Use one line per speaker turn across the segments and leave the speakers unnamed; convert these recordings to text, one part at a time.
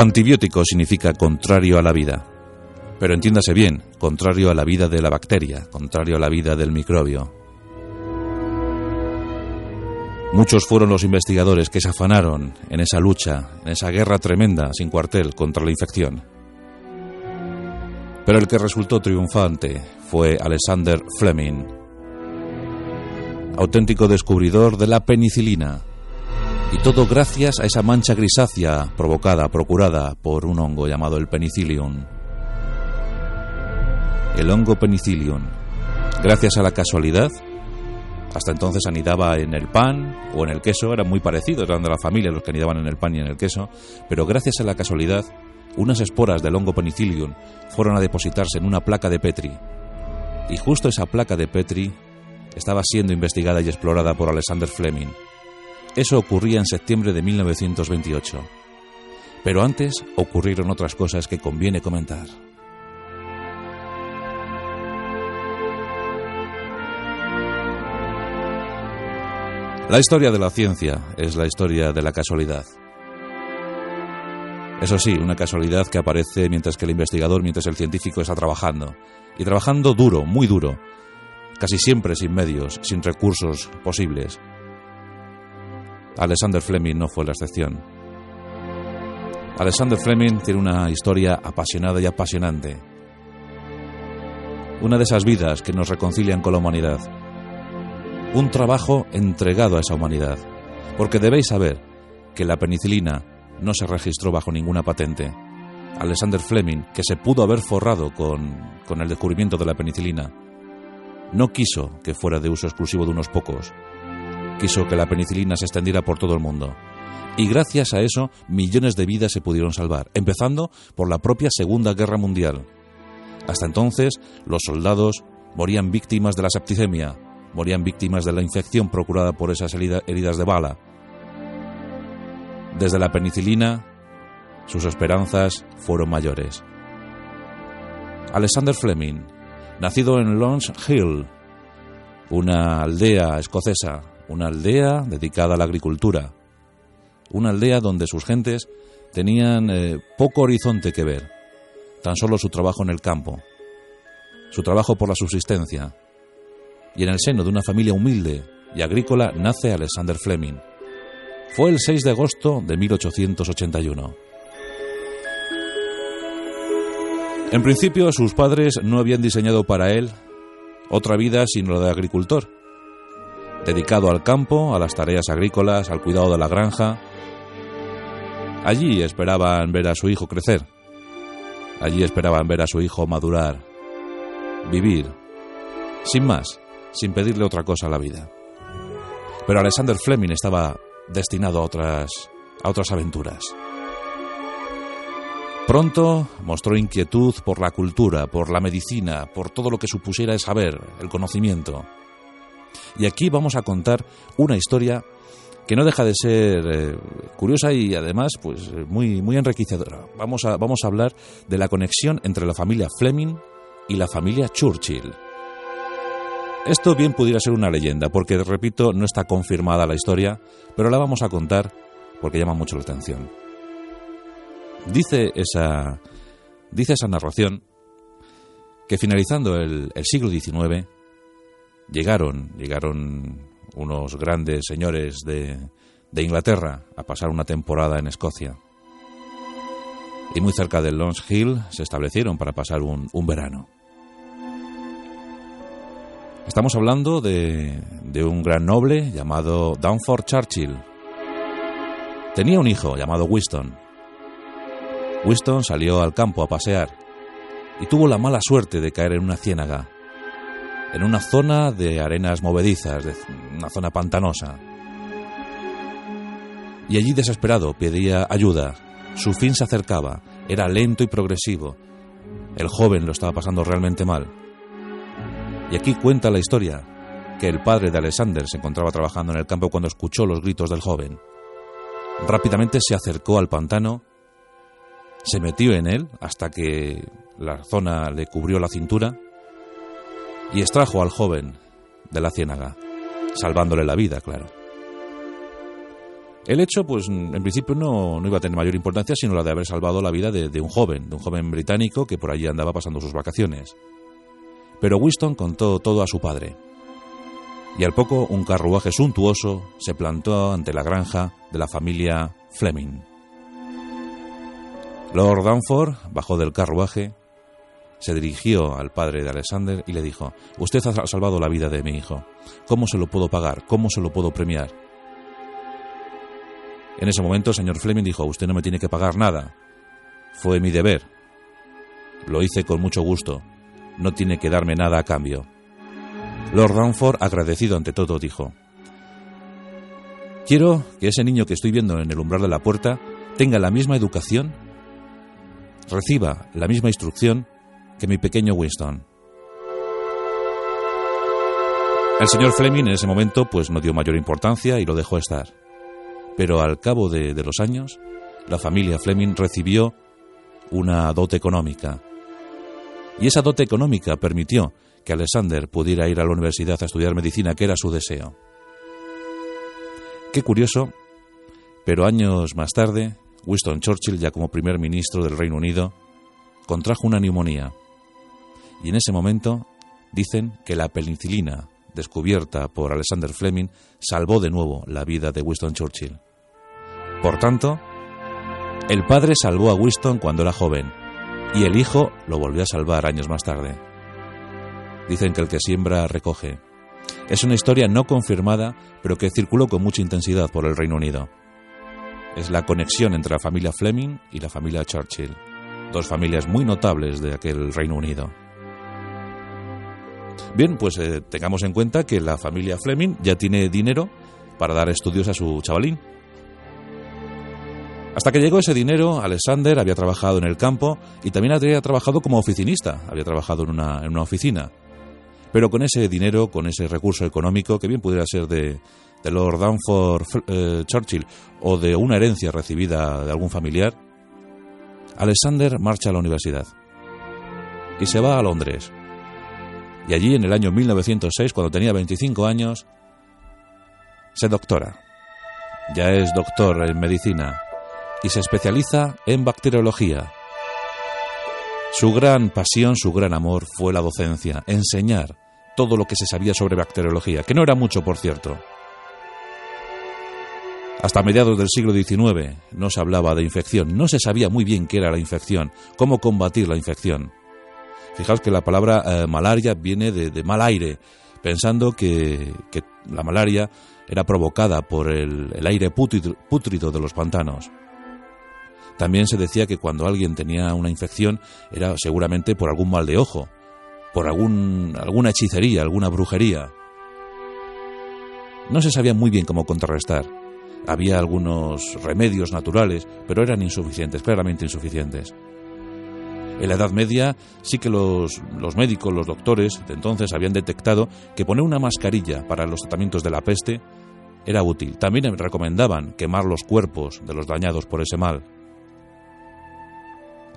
Antibiótico significa contrario a la vida. Pero entiéndase bien, contrario a la vida de la bacteria, contrario a la vida del microbio. Muchos fueron los investigadores que se afanaron en esa lucha, en esa guerra tremenda sin cuartel contra la infección. Pero el que resultó triunfante fue Alexander Fleming, auténtico descubridor de la penicilina. Y todo gracias a esa mancha grisácea provocada, procurada por un hongo llamado el penicillium. El hongo penicillium. Gracias a la casualidad, hasta entonces anidaba en el pan o en el queso, eran muy parecidos, eran de la familia los que anidaban en el pan y en el queso, pero gracias a la casualidad, unas esporas del hongo penicillium fueron a depositarse en una placa de Petri. Y justo esa placa de Petri estaba siendo investigada y explorada por Alexander Fleming. Eso ocurría en septiembre de 1928. Pero antes ocurrieron otras cosas que conviene comentar. La historia de la ciencia es la historia de la casualidad. Eso sí, una casualidad que aparece mientras que el investigador, mientras el científico está trabajando. Y trabajando duro, muy duro. Casi siempre sin medios, sin recursos posibles. Alexander Fleming no fue la excepción. Alexander Fleming tiene una historia apasionada y apasionante. Una de esas vidas que nos reconcilian con la humanidad. Un trabajo entregado a esa humanidad. Porque debéis saber que la penicilina no se registró bajo ninguna patente. Alexander Fleming, que se pudo haber forrado con, con el descubrimiento de la penicilina, no quiso que fuera de uso exclusivo de unos pocos. Quiso que la penicilina se extendiera por todo el mundo. Y gracias a eso, millones de vidas se pudieron salvar, empezando por la propia Segunda Guerra Mundial. Hasta entonces, los soldados morían víctimas de la septicemia, morían víctimas de la infección procurada por esas heridas de bala. Desde la penicilina, sus esperanzas fueron mayores. Alexander Fleming, nacido en Lons Hill, una aldea escocesa, una aldea dedicada a la agricultura, una aldea donde sus gentes tenían eh, poco horizonte que ver, tan solo su trabajo en el campo, su trabajo por la subsistencia. Y en el seno de una familia humilde y agrícola nace Alexander Fleming. Fue el 6 de agosto de 1881. En principio, sus padres no habían diseñado para él otra vida sino la de agricultor, dedicado al campo, a las tareas agrícolas, al cuidado de la granja. Allí esperaban ver a su hijo crecer. Allí esperaban ver a su hijo madurar, vivir, sin más, sin pedirle otra cosa a la vida. Pero Alexander Fleming estaba destinado a otras, a otras aventuras. Pronto mostró inquietud por la cultura, por la medicina, por todo lo que supusiera el saber, el conocimiento. Y aquí vamos a contar una historia que no deja de ser eh, curiosa y además pues muy, muy enriquecedora. Vamos a, vamos a hablar de la conexión entre la familia Fleming y la familia Churchill. Esto bien pudiera ser una leyenda, porque repito, no está confirmada la historia, pero la vamos a contar porque llama mucho la atención. Dice esa, dice esa narración que finalizando el, el siglo XIX llegaron, llegaron unos grandes señores de, de Inglaterra a pasar una temporada en Escocia. Y muy cerca de Lons Hill se establecieron para pasar un, un verano. Estamos hablando de, de, un gran noble llamado Downford Churchill. Tenía un hijo llamado Winston. Winston salió al campo a pasear y tuvo la mala suerte de caer en una ciénaga, en una zona de arenas movedizas, de una zona pantanosa. Y allí desesperado pedía ayuda. Su fin se acercaba, era lento y progresivo. El joven lo estaba pasando realmente mal. Y aquí cuenta la historia que el padre de Alexander se encontraba trabajando en el campo cuando escuchó los gritos del joven. Rápidamente se acercó al pantano, se metió en él hasta que la zona le cubrió la cintura y extrajo al joven de la ciénaga, salvándole la vida, claro. El hecho, pues en principio no, no, iba a tener mayor importancia, sino la de haber salvado la vida de, un joven, de un joven británico que por allí andaba pasando sus vacaciones. Pero Winston contó todo a su padre. Y al poco un carruaje suntuoso se plantó ante la granja de la familia Fleming. Lord Danford bajó del carruaje, se dirigió al padre de Alexander y le dijo, Usted ha salvado la vida de mi hijo. ¿Cómo se lo puedo pagar? ¿Cómo se lo puedo premiar? En ese momento el señor Fleming dijo, Usted no me tiene que pagar nada. Fue mi deber. Lo hice con mucho gusto. No tiene que darme nada a cambio. Lord Danford, agradecido ante todo, dijo, Quiero que ese niño que estoy viendo en el umbral de la puerta tenga la misma educación, reciba la misma instrucción que mi pequeño Winston. El señor Fleming en ese momento pues no dio mayor importancia y lo dejó estar. Pero al cabo de, de los años, la familia Fleming recibió una dote económica. Y esa dote económica permitió que Alexander pudiera ir a la universidad a estudiar medicina, que era su deseo. Qué curioso, pero años más tarde, Winston Churchill, ya como primer ministro del Reino Unido, contrajo una neumonía. Y en ese momento dicen que la penicilina, descubierta por Alexander Fleming, salvó de nuevo la vida de Winston Churchill. Por tanto, el padre salvó a Winston cuando era joven y el hijo lo volvió a salvar años más tarde. Dicen que el que siembra recoge. Es una historia no confirmada, pero que circuló con mucha intensidad por el Reino Unido. Es la conexión entre la familia Fleming y la familia Churchill, dos familias muy notables de aquel Reino Unido. Bien, pues eh, tengamos en cuenta que la familia Fleming ya tiene dinero para dar estudios a su chavalín. Hasta que llegó ese dinero, Alexander había trabajado en el campo y también había trabajado como oficinista, había trabajado en una, en una oficina. Pero con ese dinero, con ese recurso económico, que bien pudiera ser de, Lord Danford eh, Churchill o de una herencia recibida de algún familiar, Alexander marcha a la universidad y se va a Londres. Y allí, en el año 1906, cuando tenía 25 años, se doctora. Ya es doctor en medicina y se especializa en bacteriología. Su gran pasión, su gran amor fue la docencia, enseñar todo lo que se sabía sobre bacteriología, que no era mucho, por cierto. Hasta mediados del siglo XIX no se hablaba de infección, no se sabía muy bien qué era la infección, cómo combatir la infección. Fijaos que la palabra eh, malaria viene de, mal aire, pensando que, la malaria era provocada por el, aire pútrido de los pantanos. También se decía que cuando alguien tenía una infección era seguramente por algún mal de ojo, por algún, alguna hechicería, alguna brujería. No se sabía muy bien cómo contrarrestar. Había algunos remedios naturales, pero eran insuficientes, claramente insuficientes. En la Edad Media sí que los, los, médicos, los doctores de entonces habían detectado que poner una mascarilla para los tratamientos de la peste era útil. También recomendaban quemar los cuerpos de los dañados por ese mal.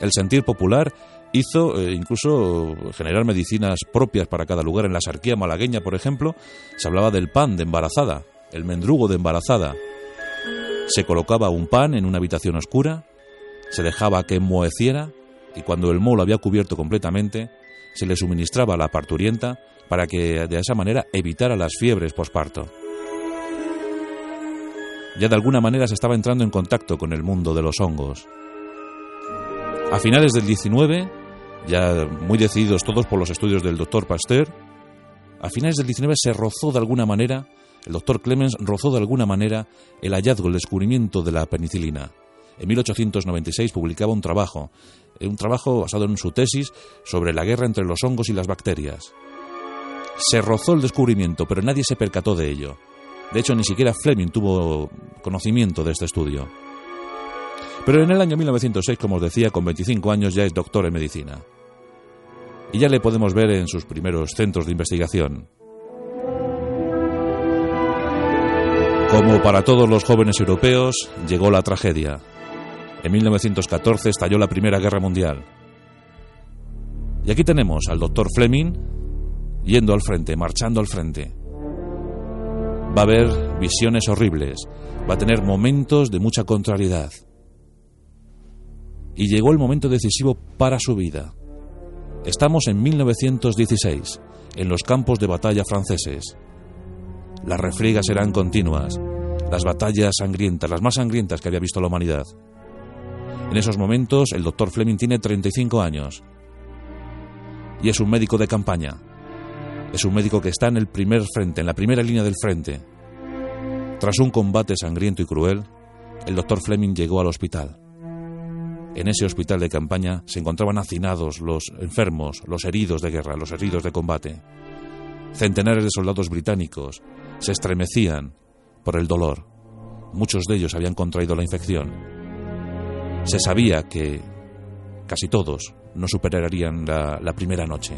El sentir popular hizo eh, incluso generar medicinas propias para cada lugar. En la sarquía malagueña, por ejemplo, se hablaba del pan de embarazada, el mendrugo de embarazada. Se colocaba un pan en una habitación oscura, se dejaba que enmoheciera y cuando el moho lo había cubierto completamente, se le suministraba la parturienta para que de esa manera evitara las fiebres posparto. Ya de alguna manera se estaba entrando en contacto con el mundo de los hongos. A finales del 19, ya muy decididos todos por los estudios del doctor Pasteur, a finales del 19 se rozó de alguna manera, el doctor Clemens rozó de alguna manera el hallazgo, el descubrimiento de la penicilina. En 1896 publicaba un trabajo, eh, un trabajo basado en su tesis sobre la guerra entre los hongos y las bacterias. Se rozó el descubrimiento, pero nadie se percató de ello. De hecho, ni siquiera Fleming tuvo conocimiento de este estudio. Pero en el año 1906, como os decía, con 25 años ya es doctor en medicina. Y ya le podemos ver en sus primeros centros de investigación. Como para todos los jóvenes europeos, llegó la tragedia. En 1914 estalló la Primera Guerra Mundial. Y aquí tenemos al doctor Fleming yendo al frente, marchando al frente. Va a haber visiones horribles, va a tener momentos de mucha contrariedad. Y llegó el momento decisivo para su vida. Estamos en 1916, en los campos de batalla franceses. Las refriegas eran continuas, las batallas sangrientas, las más sangrientas que había visto la humanidad. En esos momentos el doctor Fleming tiene 35 años y es un médico de campaña. Es un médico que está en el primer frente, en la primera línea del frente. Tras un combate sangriento y cruel, el doctor Fleming llegó al hospital. En ese hospital de campaña se encontraban hacinados los enfermos, los heridos de guerra, los heridos de combate. Centenares de soldados británicos se estremecían por el dolor. Muchos de ellos habían contraído la infección. Se sabía que casi todos no superarían la, primera noche.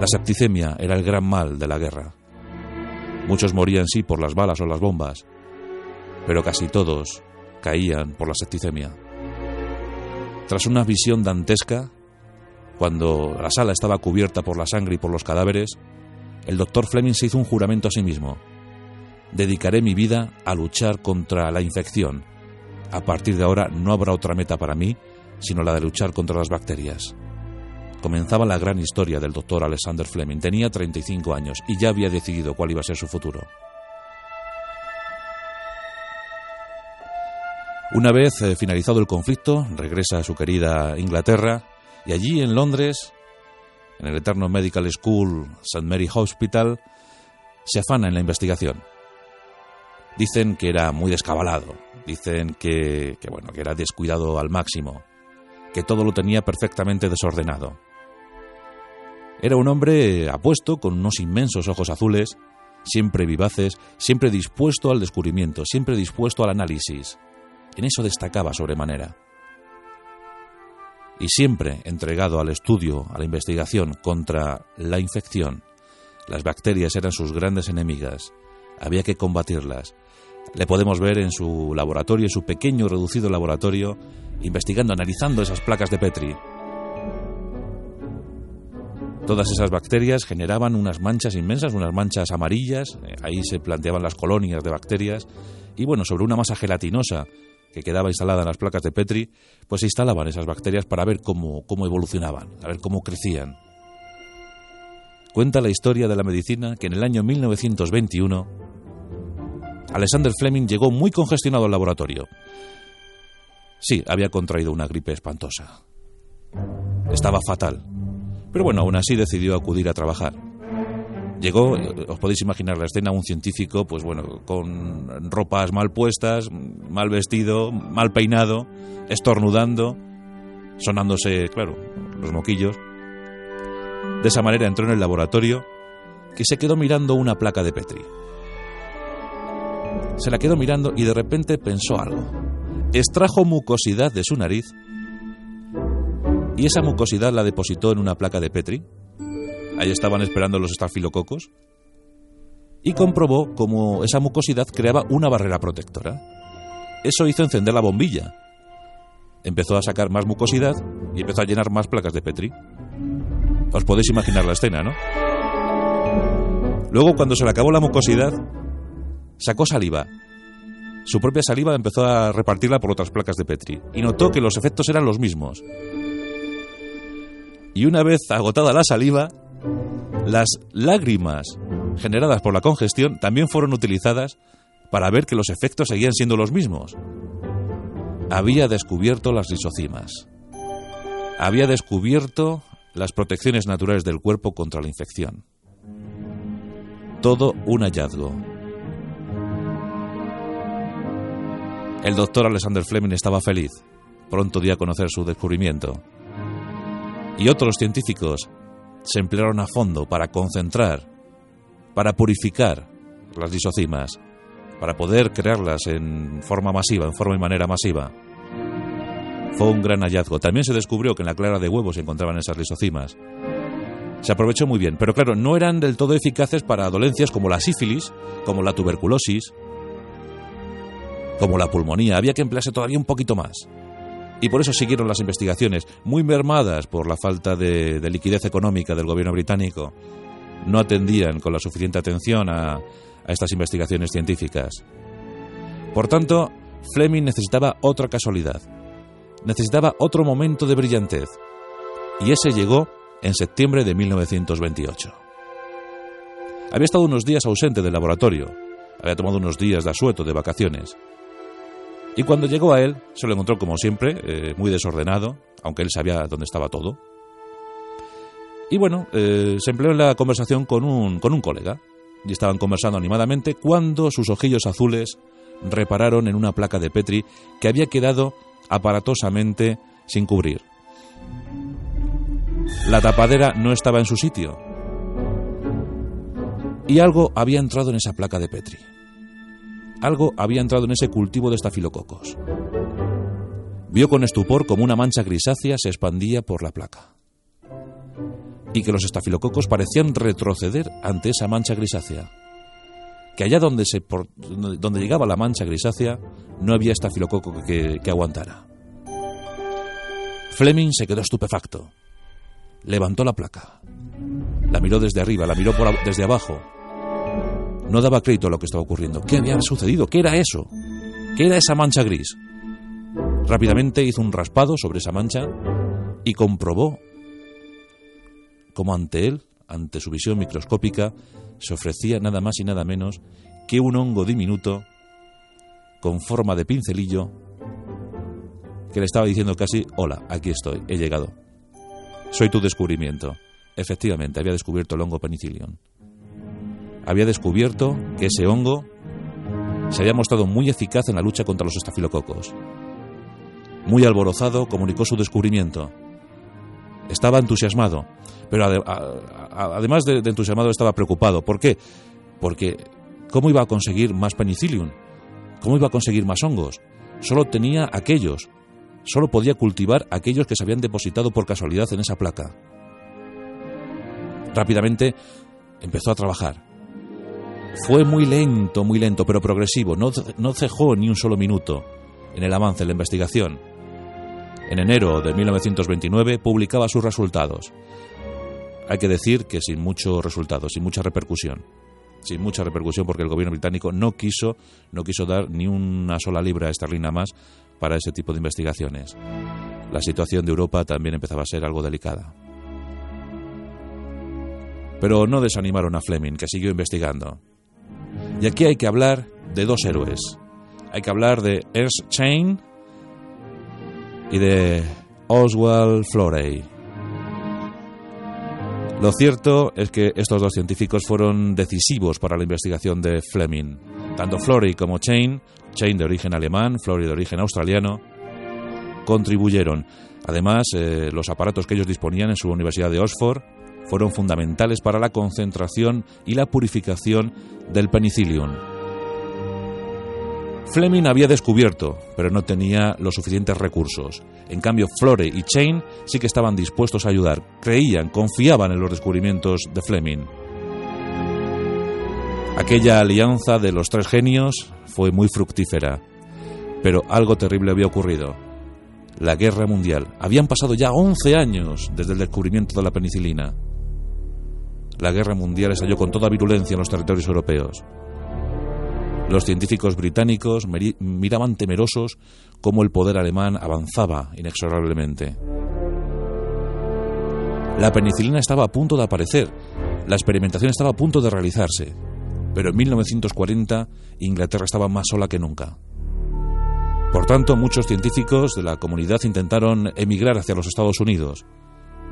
La septicemia era el gran mal de la guerra. Muchos morían sí por las balas o las bombas, pero casi todos caían por la septicemia. Tras una visión dantesca, cuando la sala estaba cubierta por la sangre y por los cadáveres, el doctor Fleming se hizo un juramento a sí mismo. Dedicaré mi vida a luchar contra la infección. A partir de ahora no habrá otra meta para mí, sino la de luchar contra las bacterias. Comenzaba la gran historia del doctor Alexander Fleming. Tenía 35 años y ya había decidido cuál iba a ser su futuro. Una vez eh, finalizado el conflicto, regresa a su querida Inglaterra y allí en Londres, en el eterno Medical School St. Mary Hospital, se afana en la investigación. Dicen que era muy descabalado, dicen que, bueno, que era descuidado al máximo, que todo lo tenía perfectamente desordenado. Era un hombre apuesto, con unos inmensos ojos azules, siempre vivaces, siempre dispuesto al descubrimiento, siempre dispuesto al análisis. En eso destacaba sobremanera. Y siempre entregado al estudio, a la investigación contra la infección. Las bacterias eran sus grandes enemigas. Había que combatirlas. Le podemos ver en su laboratorio, en su pequeño reducido laboratorio, investigando, analizando esas placas de Petri. Todas esas bacterias generaban unas manchas inmensas, unas manchas amarillas, eh, ahí se planteaban las colonias de bacterias, y bueno, sobre una masa gelatinosa que quedaba instalada en las placas de Petri, pues se instalaban esas bacterias para ver cómo, cómo evolucionaban, a ver cómo crecían. Cuenta la historia de la medicina que en el año 1921 Alexander Fleming llegó muy congestionado al laboratorio. Sí, había contraído una gripe espantosa. Estaba fatal. Pero bueno, aún así decidió acudir a trabajar. Llegó, os podéis imaginar la escena, un científico, pues bueno, con ropas mal puestas, mal vestido, mal peinado, estornudando, sonándose, claro, los moquillos. De esa manera entró en el laboratorio que se quedó mirando una placa de Petri. Se la quedó mirando y de repente pensó algo. Extrajo mucosidad de su nariz y esa mucosidad la depositó en una placa de Petri. Ahí estaban esperando los estafilococos. Y comprobó cómo esa mucosidad creaba una barrera protectora. Eso hizo encender la bombilla. Empezó a sacar más mucosidad y empezó a llenar más placas de Petri. Os podéis imaginar la escena, ¿no? Luego, cuando se le acabó la mucosidad, sacó saliva. Su propia saliva empezó a repartirla por otras placas de Petri y notó que los efectos eran los mismos y una vez agotada la saliva, las lágrimas generadas por la congestión también fueron utilizadas para ver que los efectos seguían siendo los mismos. Había descubierto las lisocimas. Había descubierto las protecciones naturales del cuerpo contra la infección. Todo un hallazgo. El doctor Alexander Fleming estaba feliz. Pronto dio a conocer su descubrimiento y otros científicos se emplearon a fondo para concentrar, para purificar las lisocimas, para poder crearlas en forma masiva, en forma y manera masiva. Fue un gran hallazgo. También se descubrió que en la clara de huevo se encontraban esas lisocimas. Se aprovechó muy bien, pero claro, no eran del todo eficaces para dolencias como la sífilis, como la tuberculosis, como la pulmonía. Había que emplearse todavía un poquito más. Y por eso siguieron las investigaciones, muy mermadas por la falta de, liquidez económica del gobierno británico. No atendían con la suficiente atención a, a estas investigaciones científicas. Por tanto, Fleming necesitaba otra casualidad, necesitaba otro momento de brillantez, y ese llegó en septiembre de 1928. Había estado unos días ausente del laboratorio, había tomado unos días de asueto de vacaciones, y cuando llegó a él, se lo encontró como siempre, eh, muy desordenado, aunque él sabía dónde estaba todo. Y bueno, eh, se empleó en la conversación con un, con un colega, y estaban conversando animadamente cuando sus ojillos azules repararon en una placa de Petri que había quedado aparatosamente sin cubrir. La tapadera no estaba en su sitio. Y algo había entrado en esa placa de Petri. Algo había entrado en ese cultivo de estafilococos. Vio con estupor como una mancha grisácea se expandía por la placa. Y que los estafilococos parecían retroceder ante esa mancha grisácea. Que allá donde, se, donde llegaba la mancha grisácea no había estafilococo que, que aguantara. Fleming se quedó estupefacto. Levantó la placa. La miró desde arriba, la miró desde abajo no daba crédito a lo que estaba ocurriendo. ¿Qué había sucedido? ¿Qué era eso? ¿Qué era esa mancha gris? Rápidamente hizo un raspado sobre esa mancha y comprobó cómo ante él, ante su visión microscópica, se ofrecía nada más y nada menos que un hongo diminuto con forma de pincelillo que le estaba diciendo casi, hola, aquí estoy, he llegado. Soy tu descubrimiento. Efectivamente, había descubierto el hongo penicillium había descubierto que ese hongo se había mostrado muy eficaz en la lucha contra los estafilococos. Muy alborozado, comunicó su descubrimiento. Estaba entusiasmado, pero además de, entusiasmado estaba preocupado. ¿Por qué? Porque ¿cómo iba a conseguir más penicillium? ¿Cómo iba a conseguir más hongos? Solo tenía aquellos. Solo podía cultivar aquellos que se habían depositado por casualidad en esa placa. Rápidamente empezó a trabajar. Fue muy lento, muy lento, pero progresivo. No, no cejó ni un solo minuto en el avance de la investigación. En enero de 1929 publicaba sus resultados. Hay que decir que sin mucho resultado, sin mucha repercusión. Sin mucha repercusión porque el gobierno británico no quiso, no quiso dar ni una sola libra esterlina más para ese tipo de investigaciones. La situación de Europa también empezaba a ser algo delicada. Pero no desanimaron a Fleming, que siguió investigando. Y aquí hay que hablar de dos héroes. Hay que hablar de Ernst Chain y de Oswald Florey. Lo cierto es que estos dos científicos fueron decisivos para la investigación de Fleming. Tanto Florey como Chain, Chain de origen alemán, Florey de origen australiano, contribuyeron. Además, eh, los aparatos que ellos disponían en su Universidad de Oxford fueron fundamentales para la concentración y la purificación del penicillium. Fleming había descubierto, pero no tenía los suficientes recursos. En cambio, Flore y Chain sí que estaban dispuestos a ayudar, creían, confiaban en los descubrimientos de Fleming. Aquella alianza de los tres genios fue muy fructífera, pero algo terrible había ocurrido. La guerra mundial. Habían pasado ya 11 años desde el descubrimiento de la penicilina la guerra mundial estalló con toda virulencia en los territorios europeos. Los científicos británicos miraban temerosos cómo el poder alemán avanzaba inexorablemente. La penicilina estaba a punto de aparecer, la experimentación estaba a punto de realizarse, pero en 1940 Inglaterra estaba más sola que nunca. Por tanto, muchos científicos de la comunidad intentaron emigrar hacia los Estados Unidos,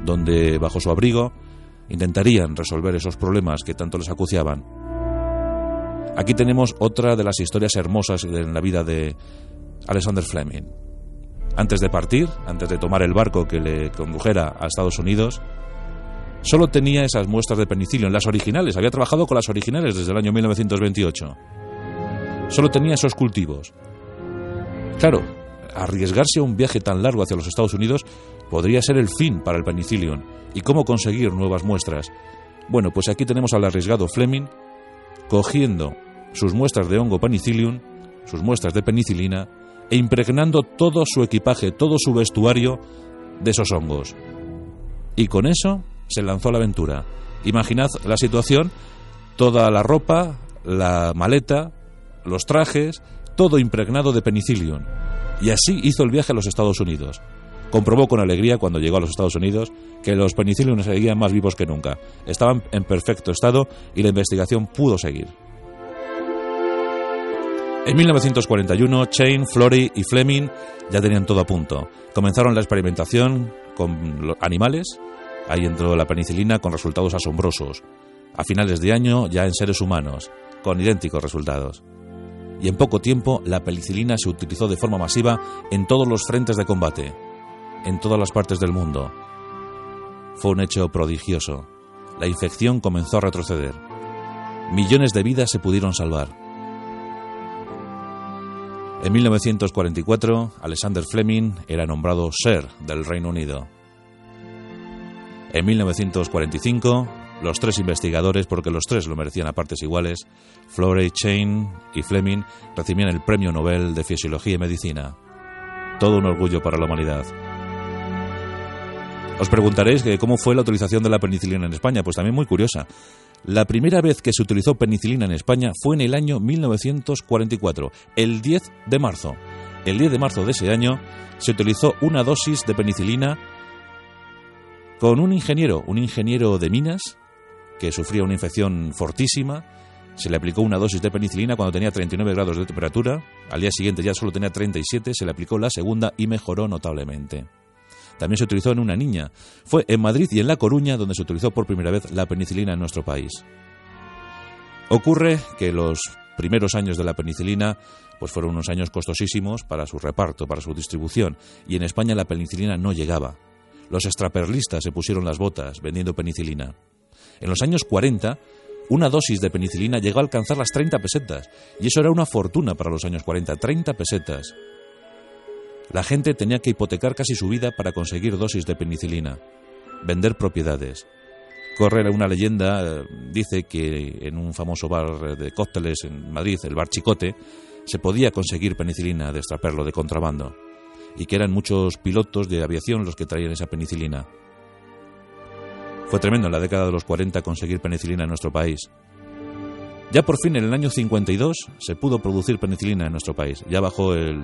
donde, bajo su abrigo, intentarían resolver esos problemas que tanto les acuciaban. Aquí tenemos otra de las historias hermosas en la vida de Alexander Fleming. Antes de partir, antes de tomar el barco que le condujera a Estados Unidos, solo tenía esas muestras de penicilio, las originales, había trabajado con las originales desde el año 1928. Solo tenía esos cultivos. Claro, arriesgarse a un viaje tan largo hacia los Estados Unidos podría ser el fin para el penicillium ¿Y cómo conseguir nuevas muestras? Bueno, pues aquí tenemos al arriesgado Fleming cogiendo sus muestras de hongo penicillium, sus muestras de penicilina, e impregnando todo su equipaje, todo su vestuario de esos hongos. Y con eso se lanzó a la aventura. Imaginad la situación, toda la ropa la maleta, los trajes, todo impregnado de penicillium. Y así hizo el viaje a los Estados Unidos. Comprobó con alegría cuando llegó a los Estados Unidos que los penicillium seguían más vivos que nunca. Estaban en perfecto estado y la investigación pudo seguir. En 1941, Chain, Flory y Fleming ya tenían todo a punto. Comenzaron la experimentación con animales. Ahí entró la penicilina con resultados asombrosos. A finales de año ya en seres humanos, con idénticos resultados. Y en poco tiempo la penicilina se utilizó de forma masiva en todos los frentes de combate, en todas las partes del mundo. Fue un hecho prodigioso. La infección comenzó a retroceder. Millones de vidas se pudieron salvar. En 1944, Alexander Fleming era nombrado Sir del Reino Unido. En 1945, los tres investigadores, porque los tres lo merecían a partes iguales, Florey, Chain y Fleming, recibían el Premio Nobel de Fisiología y Medicina. Todo un orgullo para la humanidad. Os preguntaréis cómo fue la utilización de la penicilina en España, pues también muy curiosa. La primera vez que se utilizó penicilina en España fue en el año 1944, el 10 de marzo. El 10 de marzo de ese año se utilizó una dosis de penicilina con un ingeniero, un ingeniero de minas, que sufría una infección fortísima. Se le aplicó una dosis de penicilina cuando tenía 39 grados de temperatura. Al día siguiente ya solo tenía 37, se le aplicó la segunda y mejoró notablemente también se utilizó en una niña. Fue en Madrid y en La Coruña donde se utilizó por primera vez la penicilina en nuestro país. Ocurre que los primeros años de la penicilina pues fueron unos años costosísimos para su reparto, para su distribución, y en España la penicilina no llegaba. Los extraperlistas se pusieron las botas vendiendo penicilina. En los años 40, una dosis de penicilina llegó a alcanzar las 30 pesetas, y eso era una fortuna para los años 40, 30 pesetas. La gente tenía que hipotecar casi su vida para conseguir dosis de penicilina, vender propiedades. Corre una leyenda, eh, dice que en un famoso bar de cócteles en Madrid, el bar Chicote, se podía conseguir penicilina de extraperlo, de contrabando, y que eran muchos pilotos de aviación los que traían esa penicilina. Fue tremendo en la década de los 40 conseguir penicilina en nuestro país. Ya por fin en el año 52 se pudo producir penicilina en nuestro país. Ya bajó el,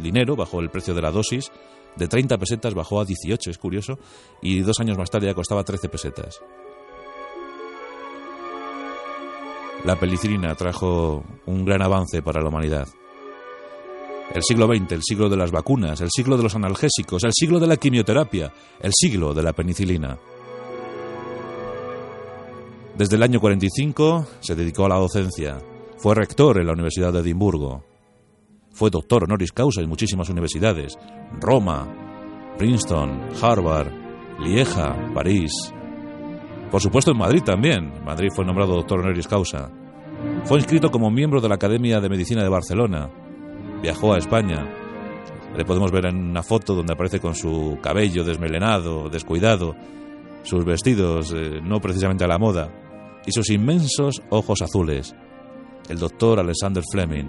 dinero, bajó el precio de la dosis. De 30 pesetas bajó a 18, es curioso. Y dos años más tarde ya costaba 13 pesetas. La penicilina trajo un gran avance para la humanidad. El siglo XX, el siglo de las vacunas, el siglo de los analgésicos, el siglo de la quimioterapia, el siglo de la penicilina. Desde el año 45 se dedicó a la docencia. Fue rector en la Universidad de Edimburgo. Fue doctor honoris causa en muchísimas universidades. Roma, Princeton, Harvard, Lieja, París. Por supuesto en Madrid también. Madrid fue nombrado doctor honoris causa. Fue inscrito como miembro de la Academia de Medicina de Barcelona. Viajó a España. Le podemos ver en una foto donde aparece con su cabello desmelenado, descuidado, sus vestidos eh, no precisamente a la moda, y sus inmensos ojos azules, el doctor Alexander Fleming.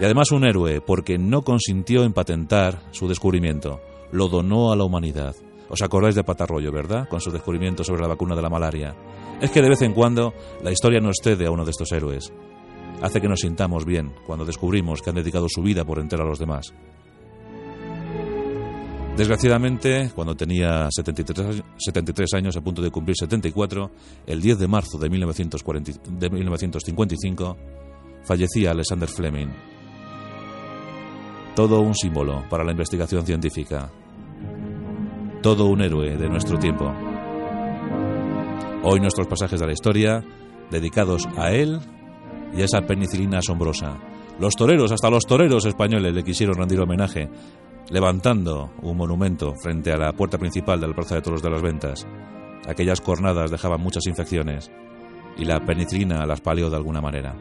Y además un héroe porque no consintió en patentar su descubrimiento, lo donó a la humanidad. ¿Os acordáis de Patarroyo, verdad? Con su descubrimiento sobre la vacuna de la malaria. Es que de vez en cuando la historia nos cede a uno de estos héroes. Hace que nos sintamos bien cuando descubrimos que han dedicado su vida por entero a los demás. Desgraciadamente, cuando tenía 73, años, a punto de cumplir 74, el 10 de marzo de, 1955, fallecía Alexander Fleming. Todo un símbolo para la investigación científica. Todo un héroe de nuestro tiempo. Hoy nuestros pasajes de la historia, dedicados a él y a esa penicilina asombrosa. Los toreros, hasta los toreros españoles le quisieron rendir homenaje levantando un monumento frente a la puerta principal del Plaza de Toros de las Ventas. Aquellas cornadas dejaban muchas infecciones y la penicilina las palió de alguna manera.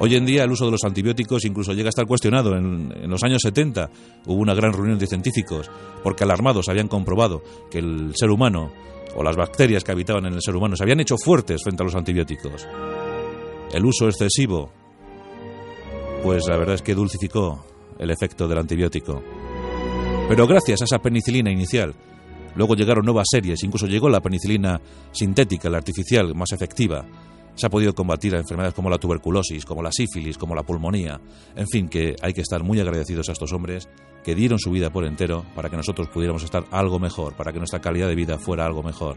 Hoy en día el uso de los antibióticos incluso llega a estar cuestionado. En, los años 70 hubo una gran reunión de científicos porque alarmados habían comprobado que el ser humano o las bacterias que habitaban en el ser humano se habían hecho fuertes frente a los antibióticos. El uso excesivo, pues la verdad es que dulcificó el efecto del antibiótico. Pero gracias a esa penicilina inicial, luego llegaron nuevas series, incluso llegó la penicilina sintética, la artificial, más efectiva. se ha podido combatir enfermedades como la tuberculosis, como la sífilis, como la pulmonía. En fin, que hay que estar muy agradecidos a estos hombres que dieron su vida por entero para que nosotros pudiéramos estar algo mejor, para que nuestra calidad de vida fuera algo mejor.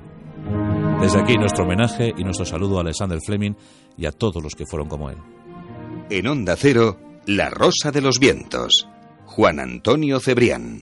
Desde aquí nuestro homenaje y nuestro saludo a Alexander Fleming y a todos los que fueron como él.
En Onda Cero, La Rosa de los Vientos. Juan Antonio Cebrián.